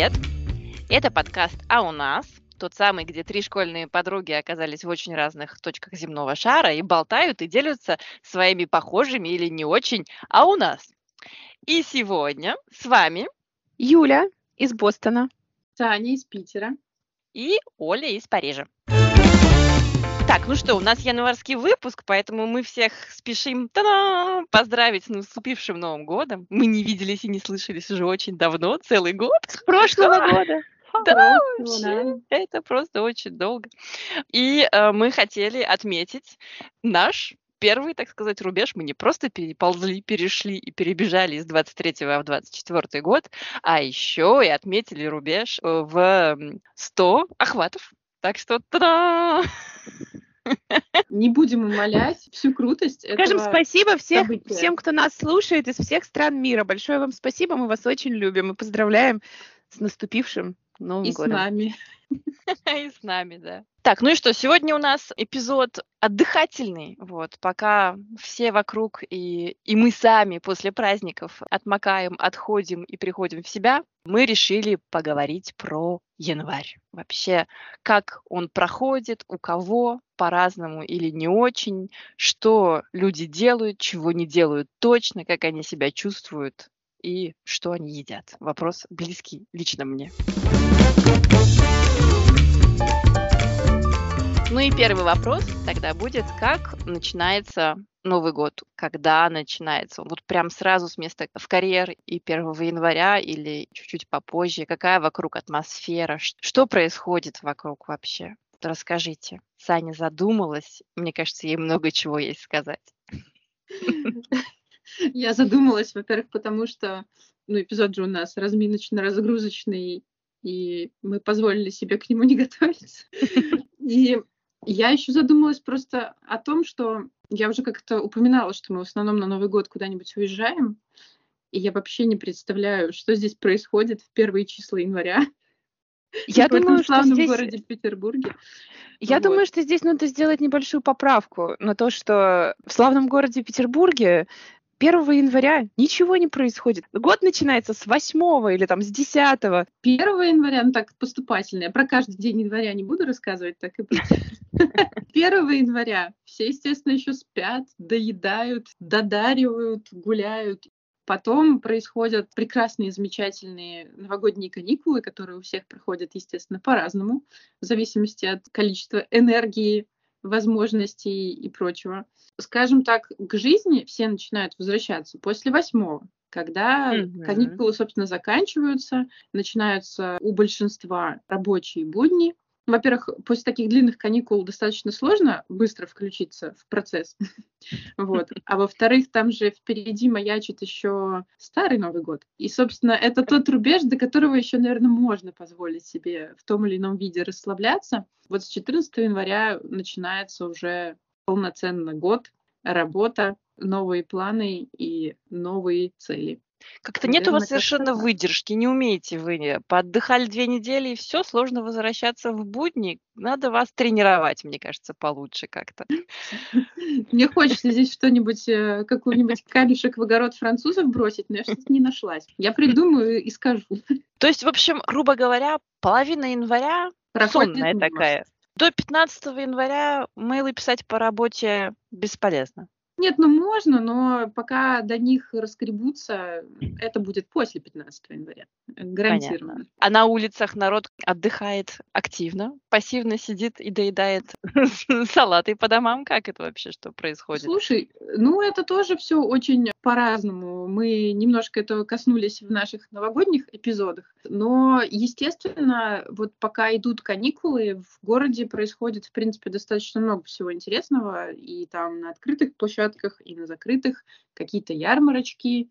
Привет! Это подкаст «А у нас?» тот самый, где три школьные подруги оказались в очень разных точках земного шара и болтают и делятся своими похожими или не очень «А у нас?». И сегодня с вами Юля из Бостона, Таня из Питера и Оля из Парижа. Так, ну что, у нас январский выпуск, поэтому мы всех спешим та поздравить с наступившим Новым годом. Мы не виделись и не слышались уже очень давно, целый год. С прошлого года. Да, вообще, это просто очень долго. И э, мы хотели отметить наш первый, так сказать, рубеж. Мы не просто переползли, перешли и перебежали из 23 в 24 год, а еще и отметили рубеж э, в 100 охватов. Так что та-да! Не будем умолять всю крутость Скажем спасибо всех, всем, кто нас слушает из всех стран мира. Большое вам спасибо, мы вас очень любим и поздравляем с наступившим Новым и годом. с нами. И с нами, да. Так, ну и что, сегодня у нас эпизод отдыхательный, вот, пока все вокруг и, и мы сами после праздников отмокаем, отходим и приходим в себя, мы решили поговорить про январь. Вообще, как он проходит, у кого, по-разному или не очень, что люди делают, чего не делают точно, как они себя чувствуют и что они едят. Вопрос близкий лично мне. Ну и первый вопрос тогда будет, как начинается Новый год, когда начинается? Вот прям сразу с места в карьер и 1 января или чуть-чуть попозже? Какая вокруг атмосфера? Что происходит вокруг вообще? Расскажите. Саня задумалась. Мне кажется, ей много чего есть сказать. Я задумалась, во-первых, потому что ну, эпизод же у нас разминочно-разгрузочный, и мы позволили себе к нему не готовиться. И я еще задумалась просто о том, что я уже как-то упоминала, что мы в основном на Новый год куда-нибудь уезжаем, и я вообще не представляю, что здесь происходит в первые числа января. Я в думаю, что славном здесь... городе Петербурге. Я Вот. думаю, что здесь надо сделать небольшую поправку на то, что в славном городе Петербурге 1 января ничего не происходит. Год начинается с 8 или там с 10. 1 января, ну так поступательно, я про каждый день января не буду рассказывать, так и быть. 1 января все, естественно, еще спят, доедают, додаривают, гуляют. Потом происходят прекрасные, замечательные новогодние каникулы, которые у всех проходят, естественно, по-разному, в зависимости от количества энергии, возможностей и прочего. Скажем так, к жизни все начинают возвращаться после восьмого, когда Мгм. каникулы, собственно, заканчиваются, начинаются у большинства рабочие будни. Во-первых, после таких длинных каникул достаточно сложно быстро включиться в процесс. Вот. А во-вторых, там же впереди маячит еще старый Новый год. И, собственно, это тот рубеж, до которого еще, наверное, можно позволить себе в том или ином виде расслабляться. Вот с 14 января начинается уже полноценно год, работа, новые планы и новые цели. Как-то нет у вас совершенно выдержки, не умеете вы. Поотдыхали две недели, и все, сложно возвращаться в будни. Надо вас тренировать, мне кажется, получше как-то. Мне хочется здесь что-нибудь, э, какой-нибудь камешек в огород французов бросить, но я что-то не нашлась. Я придумаю и скажу. То есть, в общем, грубо говоря, половина января Проходит сонная такая. До 15 января мейлы писать по работе бесполезно. Нет, ну можно, но пока до них раскребутся, это будет после 15 января. э, Гарантированно. А на улицах народ отдыхает активно, пассивно сидит и доедает салаты по домам. Как это вообще, что происходит? Слушай, ну это тоже все очень по-разному. Мы немножко этого коснулись в наших новогодних эпизодах. Но, естественно, вот пока идут каникулы, в городе происходит, в принципе, достаточно много всего интересного. И там на открытых площадках, и на закрытых какие-то ярмарочки,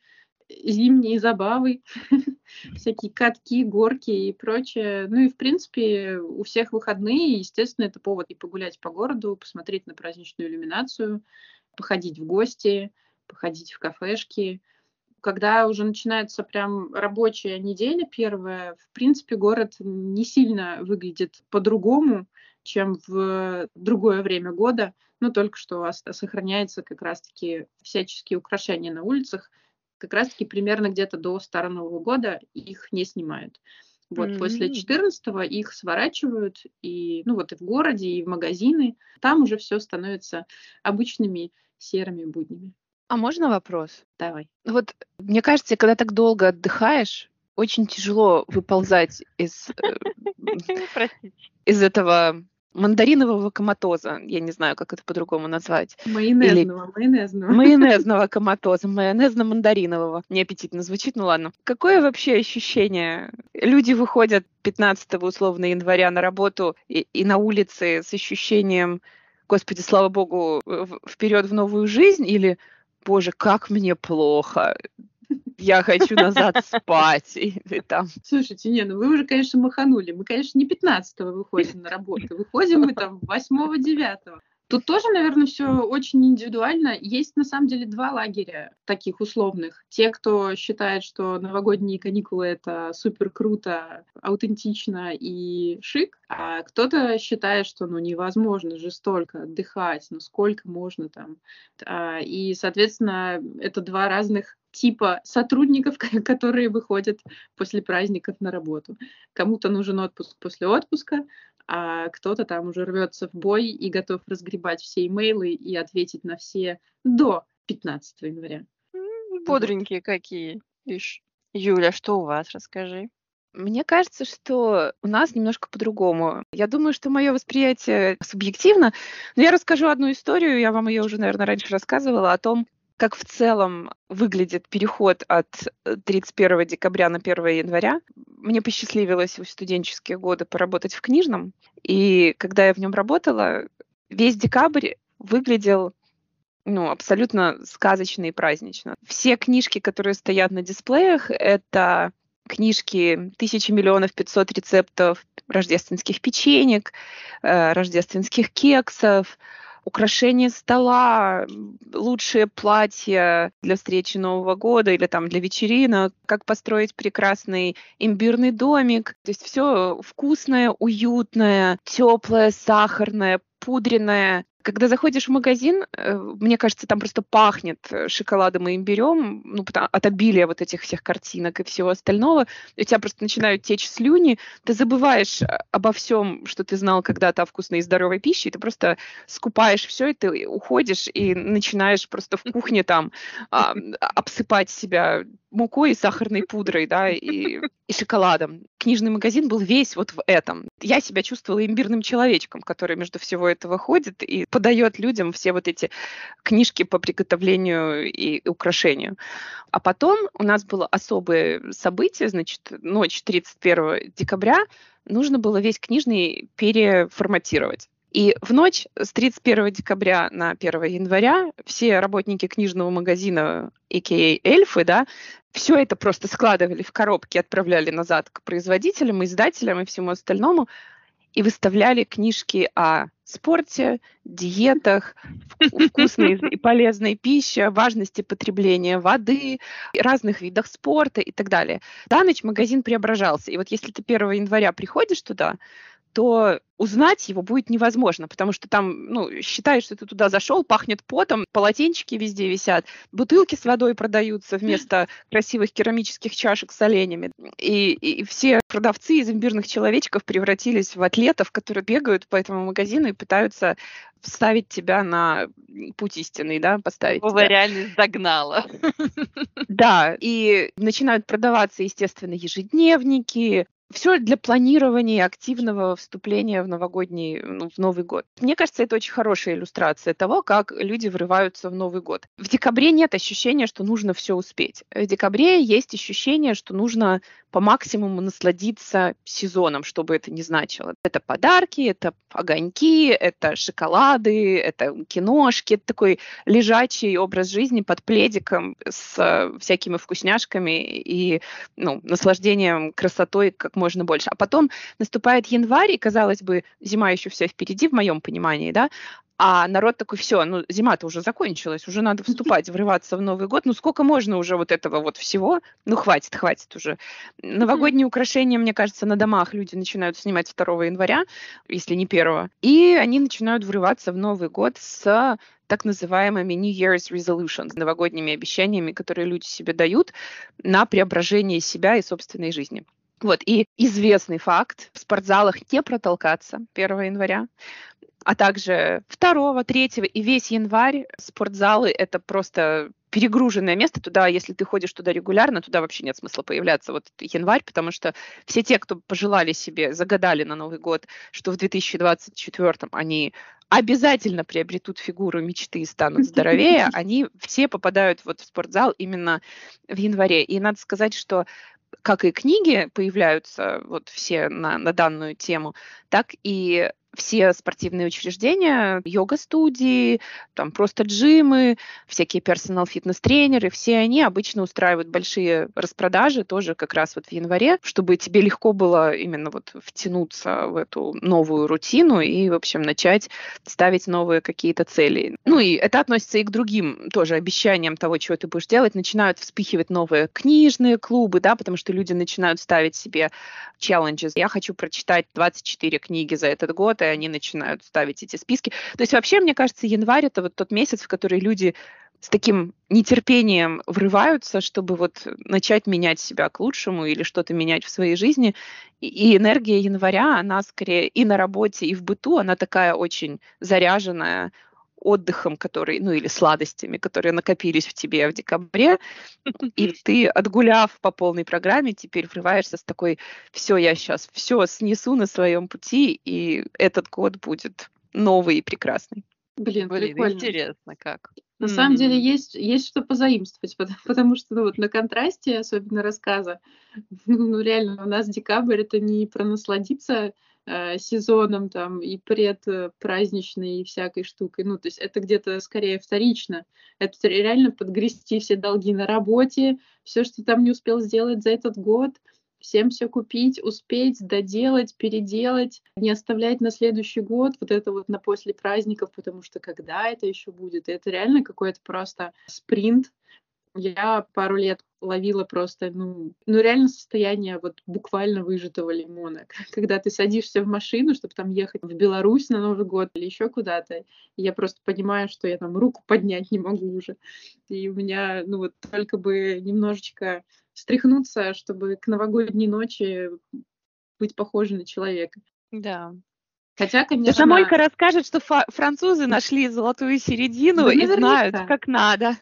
зимние забавы, всякие катки, горки и прочее. Ну и, в принципе, у всех выходные, естественно, это повод и погулять по городу, посмотреть на праздничную иллюминацию, походить в гости, походить в кафешки. Когда уже начинается прям рабочая неделя первая, в принципе, город не сильно выглядит по-другому, чем в другое время года, но только что сохраняется как раз-таки всяческие украшения на улицах, как раз-таки примерно где-то до Старого Нового года их не снимают. Вот mm-hmm. после 14 их сворачивают и, ну вот и в городе, и в магазины. Там уже все становится обычными серыми буднями. А можно вопрос? Давай. Вот мне кажется, когда так долго отдыхаешь, очень тяжело выползать из, э, из этого мандаринового коматоза. Я не знаю, как это по-другому назвать. Майонезного, Или... майонезного. Майонезного коматоза, майонезно-мандаринового. Неаппетитно звучит, ну ладно. Какое вообще ощущение? Люди выходят 15 условно января на работу и, и на улице с ощущением, господи, слава богу, вперед в новую жизнь или боже, как мне плохо, я хочу назад спать. И, и там. Слушайте, не, ну вы уже, конечно, маханули. Мы, конечно, не 15-го выходим на работу. Выходим мы там 8-9. Тут тоже, наверное, все очень индивидуально. Есть на самом деле два лагеря таких условных. Те, кто считает, что новогодние каникулы это супер круто, аутентично и шик, а кто-то считает, что ну невозможно же столько отдыхать, ну сколько можно там. А, и, соответственно, это два разных типа сотрудников, которые выходят после праздников на работу. Кому-то нужен отпуск после отпуска, а кто-то там уже рвется в бой и готов разгребать все имейлы и ответить на все до 15 января. Бодренькие вот. какие. Ишь. Юля, что у вас? Расскажи. Мне кажется, что у нас немножко по-другому. Я думаю, что мое восприятие субъективно, но я расскажу одну историю, я вам ее уже, наверное, раньше рассказывала, о том, как в целом выглядит переход от 31 э, декабря на 1 января. Мне посчастливилось в студенческие годы поработать в книжном, и когда я в нем работала, весь декабрь выглядел ну, абсолютно сказочно и празднично. Все книжки, которые стоят на дисплеях, это книжки «Тысячи миллионов пятьсот рецептов рождественских печенек», э, рождественских кексов, украшение стола, лучшие платья для встречи Нового года или там для вечеринок, как построить прекрасный имбирный домик. То есть все вкусное, уютное, теплое, сахарное, пудренное. Когда заходишь в магазин, э, мне кажется, там просто пахнет э, шоколадом и имбирем, ну, от обилия вот этих всех картинок и всего остального. У тебя просто начинают течь слюни, ты забываешь э, обо всем, что ты знал когда-то о вкусной и здоровой пище, и ты просто скупаешь все, и уходишь и начинаешь просто в кухне там а, обсыпать себя мукой сахарной пудрой, да, и, и шоколадом. Книжный магазин был весь вот в этом. Я себя чувствовала имбирным человечком, который между всего этого ходит и подает людям все вот эти книжки по приготовлению и украшению. А потом у нас было особое событие, значит, ночь 31 декабря, нужно было весь книжный переформатировать. И в ночь с 31 декабря на 1 января все работники книжного магазина, а.к.а. эльфы, да, все это просто складывали в коробки, отправляли назад к производителям, издателям и всему остальному, и выставляли книжки о спорте, диетах, вкусной и полезной пище, важности потребления воды, разных видах спорта и так далее. За ночь магазин преображался. И вот если ты 1 января приходишь туда, то узнать его будет невозможно, потому что там, ну, считаешь, что ты туда зашел, пахнет потом, полотенчики везде висят, бутылки с водой продаются вместо красивых керамических чашек с оленями. И, и все продавцы из имбирных человечков превратились в атлетов, которые бегают по этому магазину и пытаются вставить тебя на путь истинный, да, поставить. Его реально загнала. Да, и начинают продаваться, естественно, ежедневники, все для планирования активного вступления в новогодний, ну, в Новый год. Мне кажется, это очень хорошая иллюстрация того, как люди врываются в Новый год. В декабре нет ощущения, что нужно все успеть. В декабре есть ощущение, что нужно по максимуму насладиться сезоном, что бы это ни значило. Это подарки, это огоньки, это шоколады, это киношки, это такой лежачий образ жизни под пледиком с всякими вкусняшками и ну, наслаждением красотой как можно больше. А потом наступает январь, и, казалось бы, зима еще вся впереди, в моем понимании, да, а народ такой, все, ну зима-то уже закончилась, уже надо вступать, врываться в Новый год. Ну сколько можно уже вот этого вот всего? Ну хватит, хватит уже. Новогодние украшения, мне кажется, на домах люди начинают снимать 2 января, если не 1. И они начинают врываться в Новый год с так называемыми New Year's Resolutions, новогодними обещаниями, которые люди себе дают на преображение себя и собственной жизни. Вот, и известный факт, в спортзалах не протолкаться 1 января, а также 2, 3 и весь январь спортзалы — это просто перегруженное место туда, если ты ходишь туда регулярно, туда вообще нет смысла появляться вот январь, потому что все те, кто пожелали себе, загадали на Новый год, что в 2024 они обязательно приобретут фигуру мечты и станут здоровее, они все попадают вот в спортзал именно в январе. И надо сказать, что как и книги появляются вот все на, на данную тему, так и все спортивные учреждения, йога-студии, там просто джимы, всякие персонал-фитнес-тренеры, все они обычно устраивают большие распродажи тоже как раз вот в январе, чтобы тебе легко было именно вот втянуться в эту новую рутину и, в общем, начать ставить новые какие-то цели. Ну и это относится и к другим тоже обещаниям того, чего ты будешь делать. Начинают вспихивать новые книжные клубы, да, потому что люди начинают ставить себе челленджи. Я хочу прочитать 24 книги за этот год, и они начинают ставить эти списки. То есть вообще, мне кажется, январь — это вот тот месяц, в который люди с таким нетерпением врываются, чтобы вот начать менять себя к лучшему или что-то менять в своей жизни. И, энергия января, она скорее и на работе, и в быту, она такая очень заряженная, отдыхом, который, ну или сладостями, которые накопились в тебе в декабре, и ты, отгуляв по полной программе, теперь врываешься с такой, все, я сейчас все снесу на своем пути, и этот год будет новый и прекрасный. Блин, Блин прикольно. интересно как. На mm-hmm. самом деле есть, есть что позаимствовать, потому, потому что ну, вот на контрасте, особенно рассказа, ну реально у нас декабрь это не про насладиться сезоном там и предпраздничной и всякой штукой. Ну, то есть это где-то скорее вторично. Это реально подгрести все долги на работе, все, что там не успел сделать за этот год, всем все купить, успеть, доделать, переделать, не оставлять на следующий год, вот это вот на после праздников, потому что когда это еще будет, это реально какой-то просто спринт. Я пару лет ловила просто, ну, ну реально состояние вот буквально выжатого лимона. Когда ты садишься в машину, чтобы там ехать в Беларусь на Новый год или еще куда-то, я просто понимаю, что я там руку поднять не могу уже. И у меня, ну вот только бы немножечко стряхнуться, чтобы к новогодней ночи быть похожей на человека. Да, Хотя, конечно... Самойка расскажет, что французы нашли золотую середину да, и знают, как надо.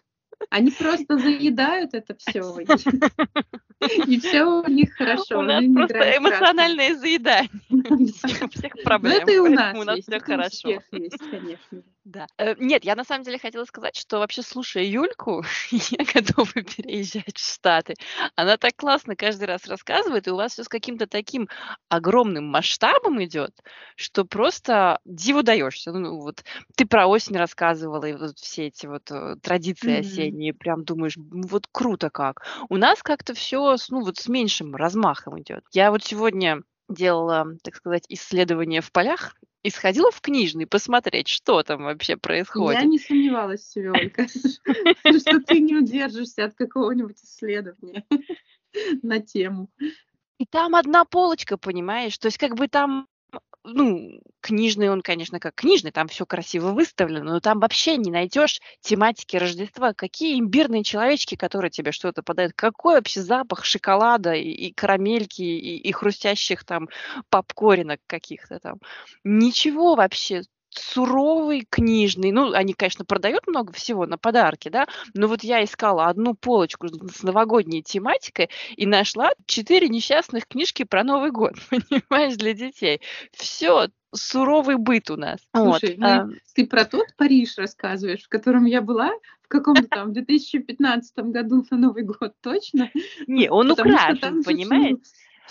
Они просто заедают это все. И все у них хорошо. У нас просто эмоциональное заедание всех ну, проблем. Это и у нас У нас все хорошо. конечно. Да. Э, нет, я на самом деле хотела сказать, что вообще, слушая Юльку, я готова переезжать в Штаты. Она так классно каждый раз рассказывает, и у вас все с каким-то таким огромным масштабом идет, что просто диву даешься. Ну, вот ты про осень рассказывала, и вот все эти вот э, традиции mm-hmm. осенние, прям думаешь, вот круто как. У нас как-то все, ну, вот с меньшим размахом идет. Я вот сегодня делала, так сказать, исследование в полях и сходила в книжный посмотреть, что там вообще происходит. Я не сомневалась в себе, Ольга, что ты не удержишься от какого-нибудь исследования на тему. И там одна полочка, понимаешь? То есть как бы там ну, книжный он, конечно, как книжный, там все красиво выставлено, но там вообще не найдешь тематики Рождества. Какие имбирные человечки, которые тебе что-то подают, какой вообще запах шоколада и, и карамельки, и, и хрустящих там попкоринок каких-то там. Ничего вообще суровый книжный. Ну, они, конечно, продают много всего на подарки, да, но вот я искала одну полочку с новогодней тематикой и нашла четыре несчастных книжки про Новый год, понимаешь, для детей. Все, суровый быт у нас. Слушай, вот. ну, а... ты про тот Париж рассказываешь, в котором я была в каком-то там 2015 году на Новый год, точно? Не, он украшен, понимаешь?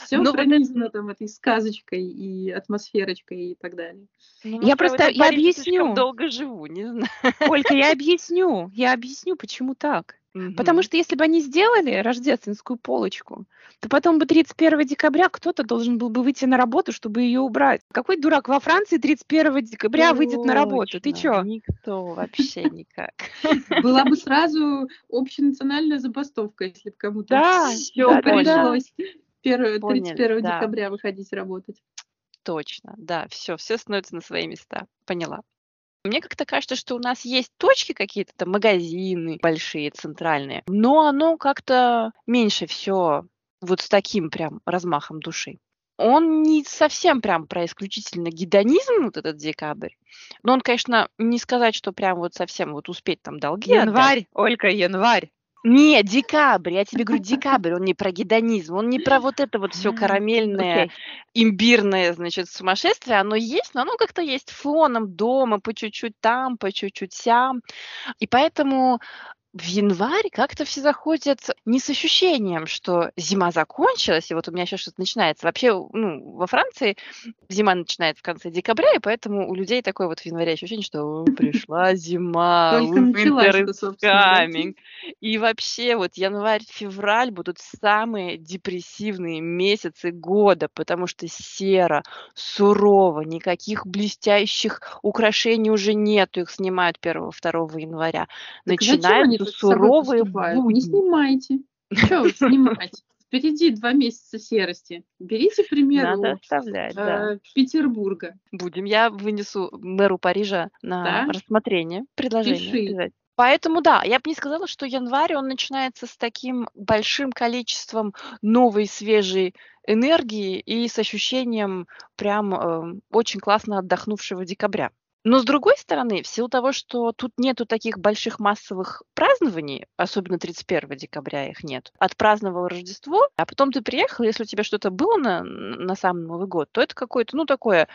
Все ну, пронизано это... там этой сказочкой и атмосферочкой и так далее. Ну, я просто я объясню. долго живу, не знаю. Ольга, я объясню. Я объясню, почему так. Угу. Потому что если бы они сделали рождественскую полочку, то потом бы 31 декабря кто-то должен был бы выйти на работу, чтобы ее убрать. Какой дурак во Франции 31 декабря Точно. выйдет на работу? Ты чё? Никто вообще никак. Была бы сразу общенациональная забастовка, если бы кому-то да, все пришлось. 1, 31 да. декабря выходить работать. Точно, да, все, все становится на свои места. Поняла. Мне как-то кажется, что у нас есть точки какие-то, там магазины большие, центральные, но оно как-то меньше все вот с таким прям размахом души. Он не совсем прям про исключительно гедонизм, вот этот декабрь. Но он, конечно, не сказать, что прям вот совсем вот успеть там долги Январь, отдать. Ольга, январь. Нет, декабрь, я тебе говорю, декабрь, он не про гедонизм, он не про вот это вот все карамельное, окей. имбирное, значит, сумасшествие, оно есть, но оно как-то есть фоном дома, по чуть-чуть там, по чуть-чуть сям. И поэтому в январь как-то все заходят не с ощущением, что зима закончилась, и вот у меня сейчас что-то начинается. Вообще, ну, во Франции зима начинается в конце декабря, и поэтому у людей такое вот в январе ощущение, что «О, пришла зима, winter is coming. И вообще вот январь-февраль будут самые депрессивные месяцы года, потому что серо, сурово, никаких блестящих украшений уже нету, их снимают 1-2 января. Так суровые поступают? Не будни. снимайте. Что снимать? Впереди два месяца серости. Берите пример Надо оставлять, да. э, Петербурга. Будем. Я вынесу мэру Парижа на Да? рассмотрение предложение. Пиши. Поэтому да, я бы не сказала, что январь, он начинается с таким большим количеством новой, свежей энергии и с ощущением прям э, очень классно отдохнувшего декабря. Но с другой стороны, в силу того, что тут нету таких больших массовых празднований, особенно 31 декабря их нет, отпраздновал Рождество, а потом ты приехал, если у тебя что-то было на, на сам Новый год, то это какое-то, ну, такое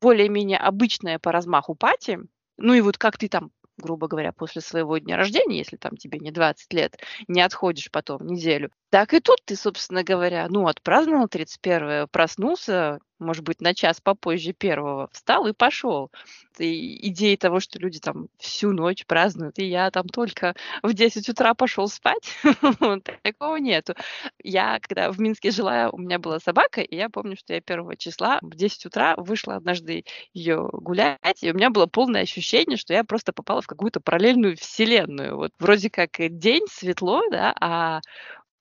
более-менее обычное по размаху пати. Ну и вот как ты там грубо говоря, после своего дня рождения, если там тебе не 20 лет, не отходишь потом неделю. Так и тут ты, собственно говоря, ну, отпраздновал 31 проснулся, может быть, на час попозже первого, встал и пошел. И идеи того, что люди там всю ночь празднуют, и я там только в 10 утра пошел спать, такого нету. Я, когда в Минске жила, у меня была собака, и я помню, что я первого числа в 10 утра вышла однажды ее гулять, и у меня было полное ощущение, что я просто попала в какую-то параллельную вселенную. Вот вроде как день, светло, да, а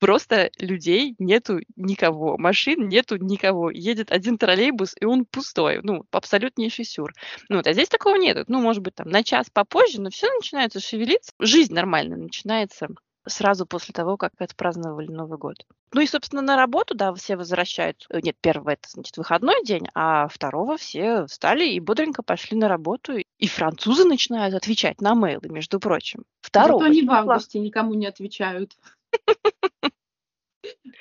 просто людей нету никого, машин нету никого. Едет один троллейбус, и он пустой. Ну, абсолютнейший сюр. Ну, вот, а здесь такого нет. Ну, может быть, там на час попозже, но все начинается шевелиться. Жизнь нормально начинается сразу после того, как отпраздновали Новый год. Ну и, собственно, на работу, да, все возвращают. э, Нет, первого это, значит, выходной день, а второго все встали и бодренько пошли на работу. И французы начинают отвечать на мейлы, между прочим. Второго Зато они в августе никому не отвечают.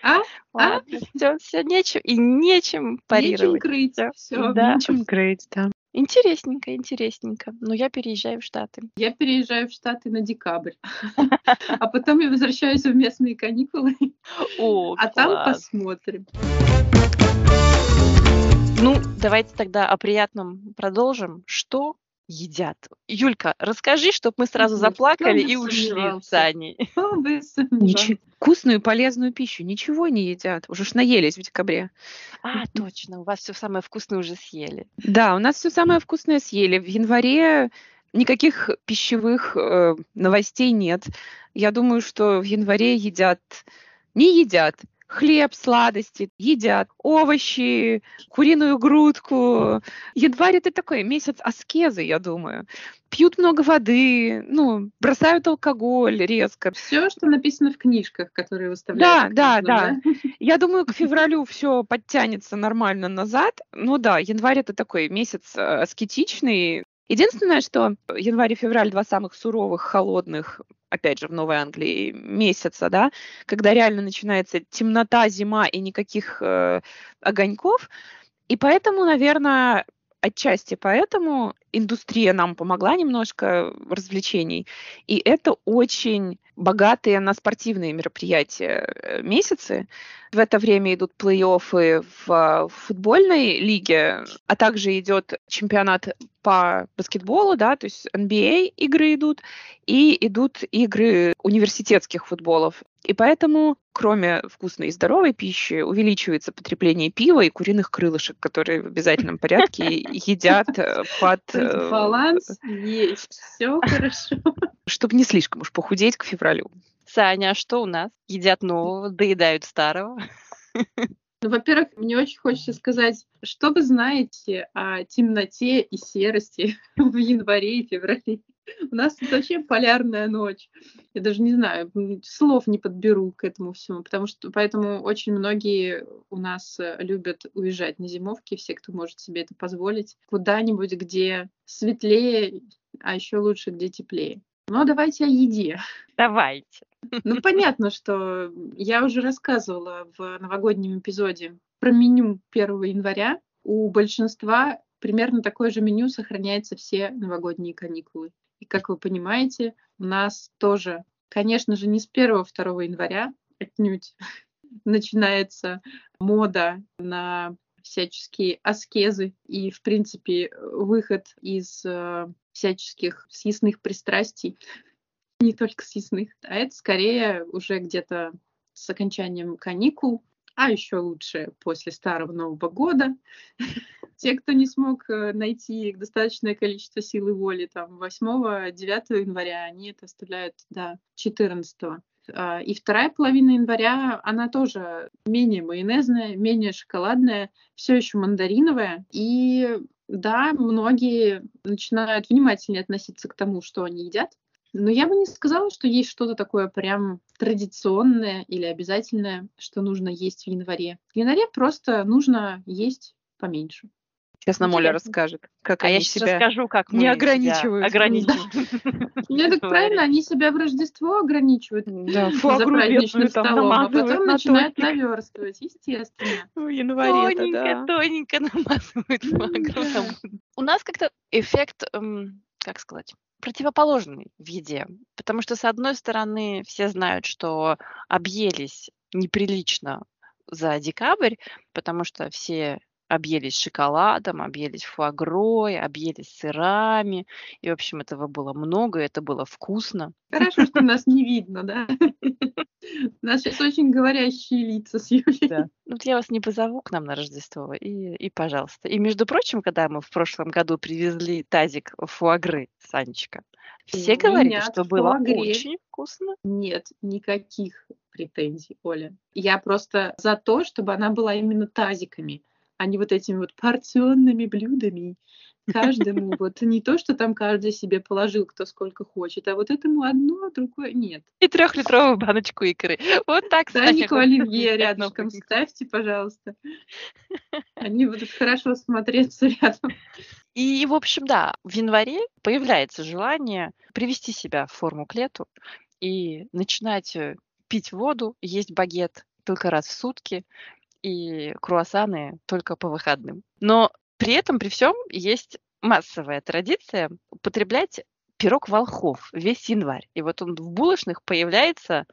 А? А? Ладно, все, все нечем и нечем Нечем парировать. крыть. Всё. Все. Да. Нечем крыть, да. Интересненько, интересненько. Но я переезжаю в Штаты. Я переезжаю в Штаты на декабрь. А потом я возвращаюсь в местные каникулы. О, А там посмотрим. Ну, давайте тогда о приятном продолжим. Что едят? Юлька, расскажи, чтобы мы сразу заплакали и ушли с Аней. Ничего. Вкусную и полезную пищу. Ничего не едят. Уже ж наелись в декабре. А, точно, у вас все самое вкусное уже съели. Да, у нас все самое вкусное съели. В январе никаких пищевых э, новостей нет. Я думаю, что в январе едят, не едят хлеб, сладости, едят овощи, куриную грудку. Январь это такой месяц аскезы, я думаю. Пьют много воды, ну, бросают алкоголь резко. Все, что написано в книжках, которые выставляют. Да, да, Я думаю, к февралю все подтянется нормально назад. Ну да, январь это такой месяц э, аскетичный. Единственное, что январь и февраль два самых суровых, холодных, опять же, в Новой Англии месяца, да, когда реально начинается темнота, зима и никаких э, огоньков. И поэтому, наверное, отчасти поэтому индустрия нам помогла немножко развлечений. И это очень богатые на спортивные мероприятия э, месяцы. В это время идут плей-оффы в а, футбольной лиге, а также идет чемпионат по баскетболу, да, то есть NBA игры идут, и идут игры университетских футболов. И поэтому, кроме вкусной и здоровой пищи, увеличивается потребление пива и куриных крылышек, которые в обязательном порядке едят э, под... Баланс есть. Все хорошо. чтобы не слишком уж похудеть к февралю. Саня, а что у нас? Едят нового, доедают старого. Ну, во-первых, мне очень хочется сказать, что вы знаете о темноте и серости в январе и феврале? У нас тут вообще полярная ночь. Я даже не знаю, слов не подберу к этому всему, потому что поэтому очень многие у нас э, любят уезжать на зимовки, все, кто может себе это позволить, куда-нибудь, где светлее, а еще лучше, где теплее. Но давайте о еде. Давайте. Ну, понятно, что я уже рассказывала в новогоднем эпизоде про меню 1 января. У большинства примерно такое же меню сохраняется все новогодние каникулы. И, как вы понимаете, у нас тоже, конечно же, не с 1-2 января отнюдь начинается мода на всяческие аскезы и, в принципе, выход из э, всяческих съестных пристрастий не только съестных, а это скорее уже где-то с окончанием каникул, а еще лучше после Старого Нового года. Те, кто не смог э, найти достаточное количество силы воли там 8-9 января, они это оставляют до 14 а, и вторая половина января, она тоже менее майонезная, менее шоколадная, все еще мандариновая. И да, многие начинают внимательнее относиться к тому, что они едят. Но я бы не сказала, что есть что-то такое прям традиционное или обязательное, что нужно есть в январе. В январе просто нужно есть поменьше. Сейчас нам Оля расскажет, как а они я сейчас себя расскажу, как не ограничивают. себя ограничиваем. Ну, так правильно, они себя в Рождество ограничивают Да, за праздничным столом, а потом на начинают наверстывать, естественно. В январе Тоненько, тоненько намазывают фуагру. У нас как-то эффект, эм, как сказать, противоположный в еде. Потому что, с одной стороны, все знают, что объелись неприлично за декабрь, потому что все объелись шоколадом, объелись фуагрой, объелись сырами. И, в общем, этого было много, это было вкусно. Хорошо, что нас не видно, да? У нас сейчас очень говорящие лица с Юлей. Да. Ну, Вот я вас не позову к нам на Рождество, и, и пожалуйста. И, между прочим, когда мы в прошлом году привезли тазик фуагры, Санечка, все говорили, что было фуагре очень вкусно. Нет, никаких претензий, Оля. Я просто за то, чтобы она была именно тазиками, а не вот этими вот порционными блюдами. Каждому вот не то, что там каждый себе положил, кто сколько хочет, а вот этому одно, а другое нет. И трехлитровую баночку икры. Вот так, Танику Оливье рядышком ставьте, пожалуйста. Они будут хорошо смотреться рядом. И, в общем, да, в январе появляется желание привести себя в форму к лету и начинать э, пить воду, есть багет только раз в сутки и круассаны только по выходным. Но при этом, при всем, есть массовая традиция употреблять пирог волхов весь январь. И вот он в булочных появляется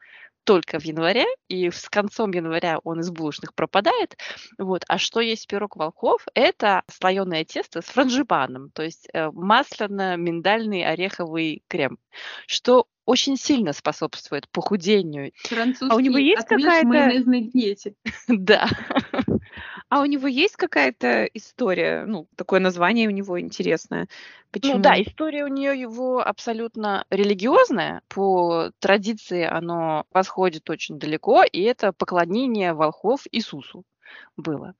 только в январе, и с концом января он из булочных пропадает. Вот. А что есть пирог волхов? Это слоеное тесто с франжипаном, то есть э, масляно-миндальный ореховый крем, что очень сильно способствует похудению. Французский А у него есть какая-то- майонезной диете. Да. А у него есть какая-то история, ну, такое название у него интересное. Почему? Ну да, история у нее его абсолютно религиозная. По традиции оно восходит очень далеко, и это поклонение волхов Иисусу было.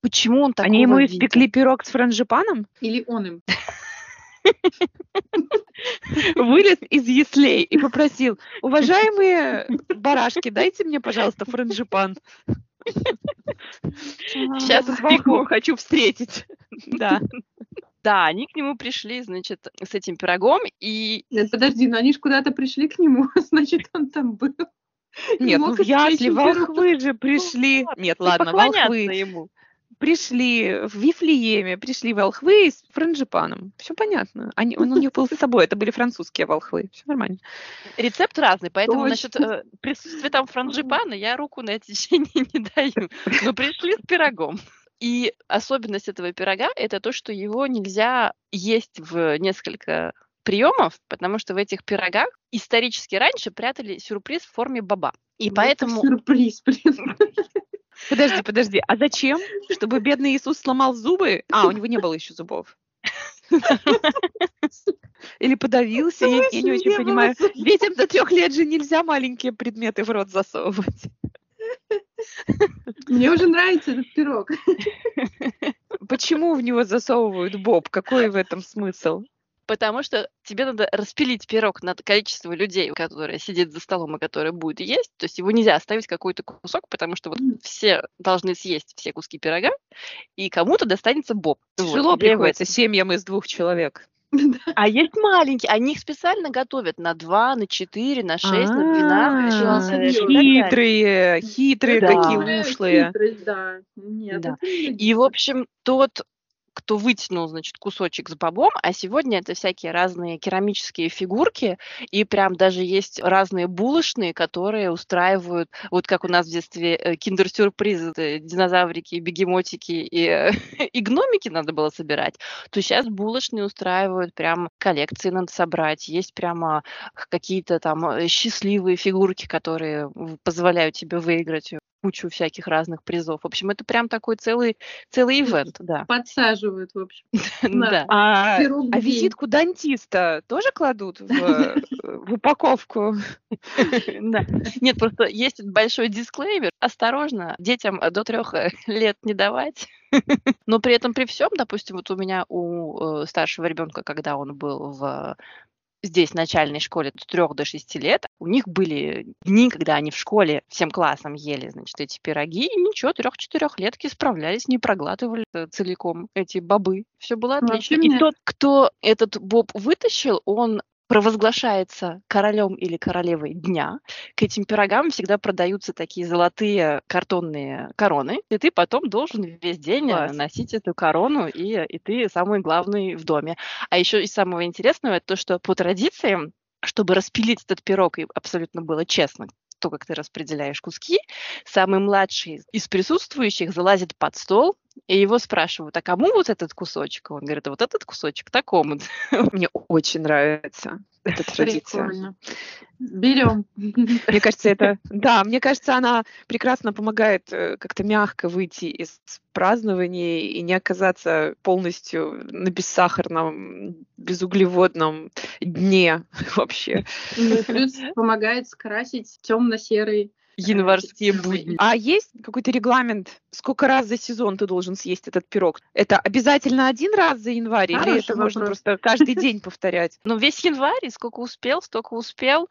Почему он такого Они ему испекли пирог с франжипаном, Или он им. вылез из яслей и попросил, уважаемые барашки, дайте мне, пожалуйста, франжипан. Сейчас волков хочу встретить. Да. Да, они к нему пришли, значит, с этим пирогом, и Нет, подожди, но они же куда-то пришли к нему, значит, он там был. Не Нет, ну в ясли волхвы же пришли. Нет, ладно, волхвы ему. Пришли в Вифлееме, пришли волхвы с франжипаном. Все понятно. Они, он у них был с собой, это были французские волхвы. Все нормально. Рецепт разный, поэтому Точно. насчет э, присутствия там франжипана я руку на течение не даю. Но пришли с пирогом. И особенность этого пирога – это то, что его нельзя есть в несколько приемов, потому что в этих пирогах исторически раньше прятали сюрприз в форме баба. И Вот поэтому Сюрприз, блин. Подожди, подожди. А зачем? Чтобы бедный Иисус сломал зубы? А, у него не было еще зубов. Или подавился, я, я не очень понимаю. Детям до трех лет же нельзя маленькие предметы в рот засовывать. Мне уже нравится этот пирог. Почему в него засовывают боб? Какой в этом смысл? Потому что тебе надо распилить пирог на количество людей, которые сидят за столом и которые будут есть. То есть его нельзя оставить какой-то кусок, потому что вот все должны съесть все куски пирога, и кому-то достанется боб. Тяжело вот, приходится семьям из двух человек. А есть маленькие, они их специально готовят на 2, на 4, на 6, на 12 Хитрые, хитрые такие ушлые. И, в общем, тот кто вытянул, значит, кусочек с бобом, а сегодня это всякие разные керамические фигурки, и прям даже есть разные булочные, которые устраивают, вот как у нас в детстве э, киндер-сюрпризы, динозаврики, бегемотики и, и гномики надо было собирать, то сейчас булочные устраивают прям коллекции надо собрать, есть прямо какие-то там э, счастливые фигурки, которые позволяют тебе выиграть кучу всяких разных призов. В общем, это прям такой целый, целый ивент, да. Подсаживают, в общем. Да. А, а визитку дантиста тоже кладут в, в упаковку? Да. Нет, просто есть большой дисклеймер. Осторожно, детям до трех лет не давать. Но при этом при всем, допустим, вот у меня у э, старшего ребенка, когда он был в здесь, в начальной школе, от 3 до 6 лет, у них были дни, когда они в школе всем классом ели, значит, эти пироги, и ничего, трех-четырехлетки справлялись, не проглатывали э, целиком эти бобы. Все было отлично. И тот, кто этот боб вытащил, он провозглашается королем или королевой дня, к этим пирогам всегда продаются такие золотые картонные короны, и ты потом должен весь день э, Класс. носить эту корону, и, и ты самый главный в доме. А еще из самого интересного, это то, что по традициям чтобы распилить этот пирог, и абсолютно было честно, то, как ты распределяешь куски, самый младший из присутствующих залазит под стол, и его спрашивают, а кому вот этот кусочек? Он говорит, а вот этот кусочек такому. Мне очень нравится эта традиция. Прикольно. Берем. Мне кажется, это... Да, мне кажется, она прекрасно помогает э, как-то мягко выйти из празднования и не оказаться полностью на бессахарном, безуглеводном дне вообще. Ну, плюс помогает скрасить темно-серый январские будни. А есть какой-то регламент, сколько раз за сезон ты должен съесть этот пирог? Это обязательно один раз за январь Хороший или это вопрос. можно просто каждый день повторять? Ну, весь январь, сколько успел, столько успел.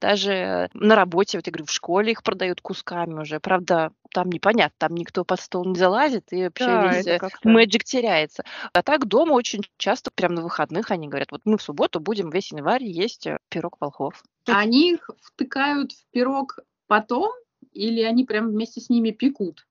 Даже на работе, вот я говорю, в школе их продают кусками уже. Правда, там непонятно, там никто под стол не залазит, и вообще да, весь мэджик теряется. А так дома очень часто, прям на выходных, они говорят, вот мы в субботу будем весь январь есть э, пирог волхов. Они их втыкают в пирог потом или они прям вместе с ними пекут?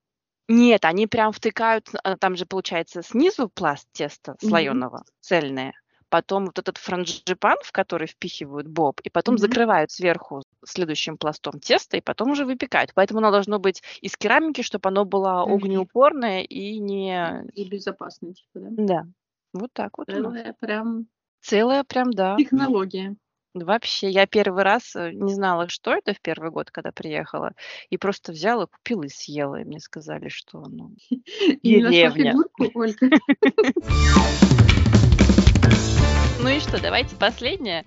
Нет, они прям втыкают, а, там же получается снизу пласт теста слоеного, mm-hmm. цельное, потом вот этот франжипан, в который впихивают боб, и потом mm-hmm. закрывают сверху следующим пластом теста, и потом уже выпекают. Поэтому оно должно быть из керамики, чтобы оно было mm-hmm. огнеупорное и не... И безопасное, типа, да? Да. Вот так вот. Целая прям... Целая прям, да. Технология. Вообще, я первый раз э, не знала, что это в первый год, когда приехала, и просто взяла, купила и съела. И мне сказали, что, ну, деревня. Ну и что, давайте последнее.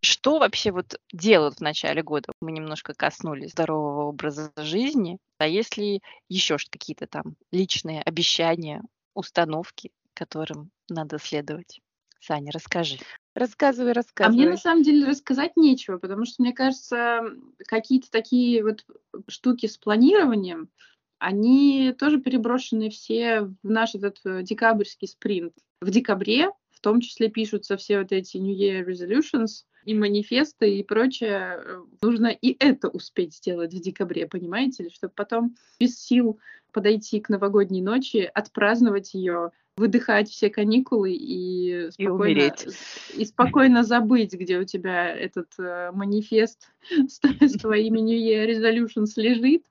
Что вообще вот делают в начале года? Мы немножко коснулись здорового образа жизни. А если еще какие-то там личные обещания, установки, которым надо следовать? Саня, расскажи. Рассказывай, рассказывай. А мне на самом деле рассказать нечего, потому что, мне кажется, какие-то такие вот штуки с планированием, они тоже переброшены все в наш этот э, декабрьский спринт. В декабре в том числе пишутся все вот эти New Year Resolutions и манифесты и прочее. Нужно и это успеть сделать в декабре, понимаете ли, чтобы потом без сил подойти к новогодней ночи, отпраздновать ее, выдыхать все каникулы и спокойно, и, и спокойно забыть, где у тебя этот э, манифест с, с твоими New Year Resolutions лежит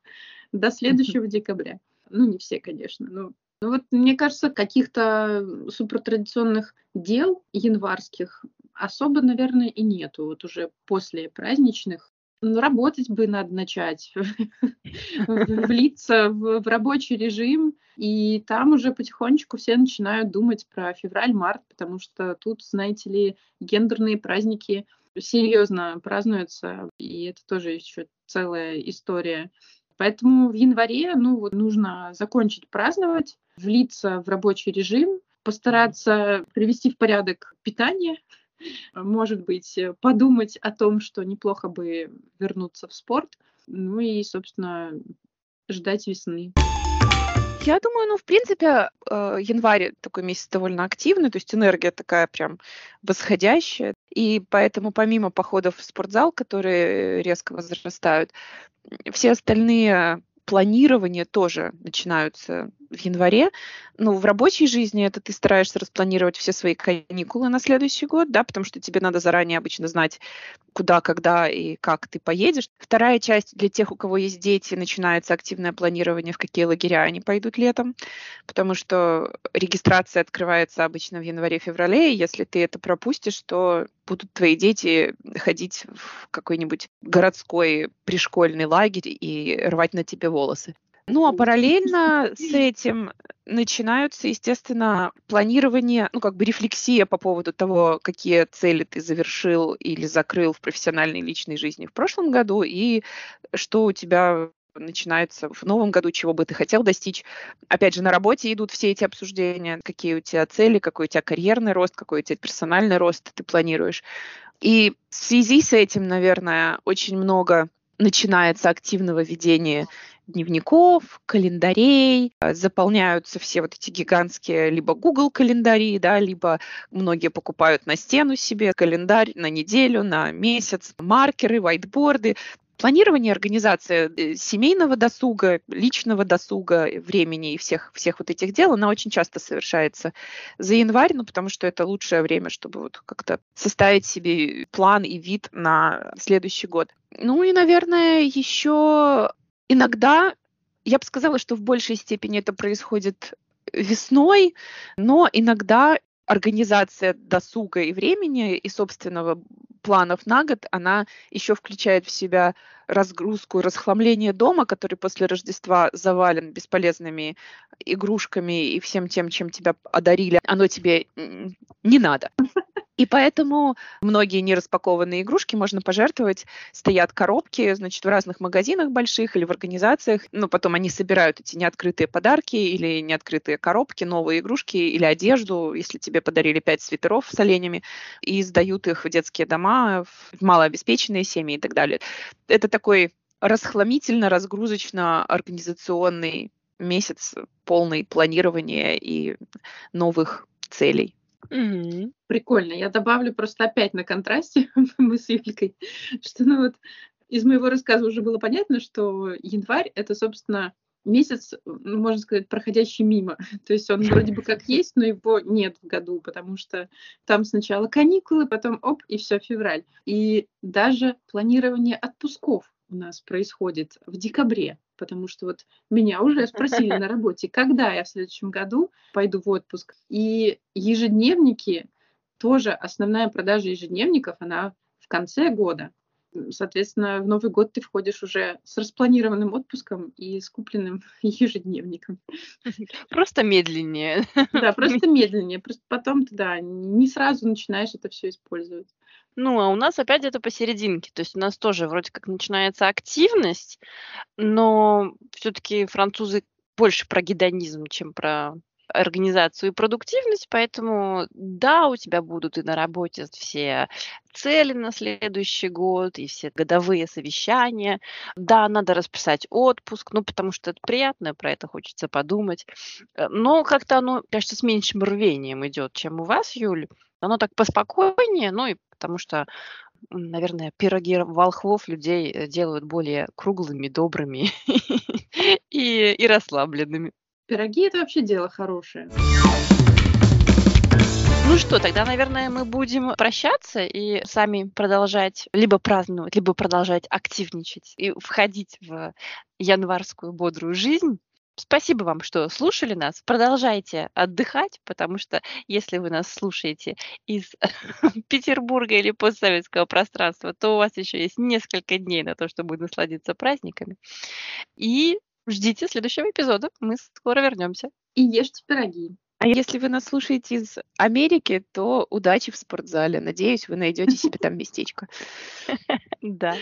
до следующего декабря. Ну, не все, конечно. Но, ну вот, мне кажется, каких-то супертрадиционных дел январских особо, наверное, и нету. Вот уже после праздничных ну, работать бы надо начать, влиться в, в рабочий режим, и там уже потихонечку все начинают думать про февраль-март, потому что тут, знаете ли, гендерные праздники серьезно празднуются, и это тоже еще целая история. Поэтому в январе ну, вот нужно закончить праздновать, влиться в рабочий режим, постараться привести в порядок питание, может быть, подумать о том, что неплохо бы вернуться в спорт, ну и, собственно, ждать весны. Я думаю, ну, в принципе, э, январь такой месяц довольно активный, то есть энергия такая прям восходящая. И поэтому помимо походов в спортзал, которые резко возрастают, все остальные планирования тоже начинаются в январе. Ну, в рабочей жизни это ты стараешься распланировать все свои каникулы на следующий год, да, потому что тебе надо заранее обычно знать, куда, когда и как ты поедешь. Вторая часть для тех, у кого есть дети, начинается активное планирование, в какие лагеря они пойдут летом, потому что регистрация открывается обычно в январе-феврале, и если ты это пропустишь, то будут твои дети ходить в какой-нибудь городской пришкольный лагерь и рвать на тебе волосы. Ну, а параллельно с этим начинаются, естественно, планирование, ну, как бы рефлексия по поводу того, какие цели ты завершил или закрыл в профессиональной личной жизни в прошлом году, и что у тебя начинается в новом году, чего бы ты хотел достичь. Опять же, на работе идут все эти обсуждения, какие у тебя цели, какой у тебя карьерный рост, какой у тебя персональный рост ты планируешь. И в связи с этим, наверное, очень много начинается активного ведения дневников, календарей, э, заполняются все вот эти гигантские либо Google календари, да, либо многие покупают на стену себе календарь на неделю, на месяц, маркеры, вайтборды. Планирование, организация э, семейного досуга, личного досуга, времени и всех, всех вот этих дел, она очень часто совершается за январь, ну, потому что это лучшее время, чтобы вот как-то составить себе план и вид на следующий год. Ну и, наверное, еще Иногда я бы сказала, что в большей степени это происходит весной, но иногда организация досуга и времени и собственного планов на год, она еще включает в себя разгрузку, расхламление дома, который после Рождества завален бесполезными игрушками и всем тем, чем тебя одарили. Оно тебе не надо. И поэтому многие нераспакованные игрушки можно пожертвовать. Стоят коробки, значит, в разных магазинах больших или в организациях. Ну, потом они собирают эти неоткрытые подарки или неоткрытые коробки, новые игрушки или одежду, если тебе подарили пять свитеров с оленями, и сдают их в детские дома, в малообеспеченные семьи и так далее. Это такой расхламительно-разгрузочно-организационный месяц полный планирования и новых целей. Мгм. Прикольно. Я добавлю просто опять на контрасте мы с Юлькой, что ну вот из моего рассказа уже было понятно, что январь это, собственно, месяц, ну, можно сказать, проходящий мимо. То есть он вроде бы как есть, но его нет в году, потому что там сначала каникулы, потом оп, и все, февраль. И даже планирование отпусков у нас происходит в декабре потому что вот меня уже спросили на работе, когда я в следующем году пойду в отпуск. И ежедневники, тоже основная продажа ежедневников, она в конце года. Соответственно, в Новый год ты входишь уже с распланированным отпуском и с купленным ежедневником. Просто медленнее. Да, просто медленнее. Просто потом ты, да, не сразу начинаешь это все использовать. Ну, а у нас опять это посерединке. То есть у нас тоже вроде как начинается активность, но все-таки французы больше про гедонизм, чем про организацию и продуктивность, поэтому да, у тебя будут и на работе все цели на следующий год, и все годовые совещания. Да, надо расписать отпуск, ну, потому что это приятно, про это хочется подумать. Э, но как-то оно, кажется, с меньшим рвением идет, чем у вас, Юль. Оно так поспокойнее, ну и потому что наверное, пироги волхвов людей э, делают более круглыми, добрыми и, и расслабленными. Пироги это вообще дело хорошее. Ну что, тогда, наверное, мы будем прощаться и сами продолжать либо праздновать, либо продолжать активничать и входить в январскую бодрую жизнь. Спасибо вам, что слушали нас. Продолжайте отдыхать, потому что если вы нас слушаете из Петербурга или постсоветского пространства, то у вас еще есть несколько дней на то, чтобы насладиться праздниками. И ждите следующего эпизода. Мы скоро вернемся. И ешьте пироги. А если вы нас слушаете из Америки, то удачи в спортзале. Надеюсь, вы найдете себе там местечко. Да.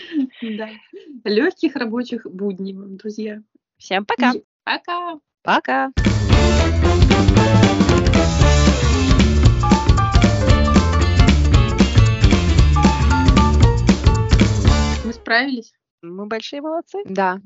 Легких рабочих будней друзья. Всем пока. Пока. Пока. Мы справились. Мы большие молодцы. Да.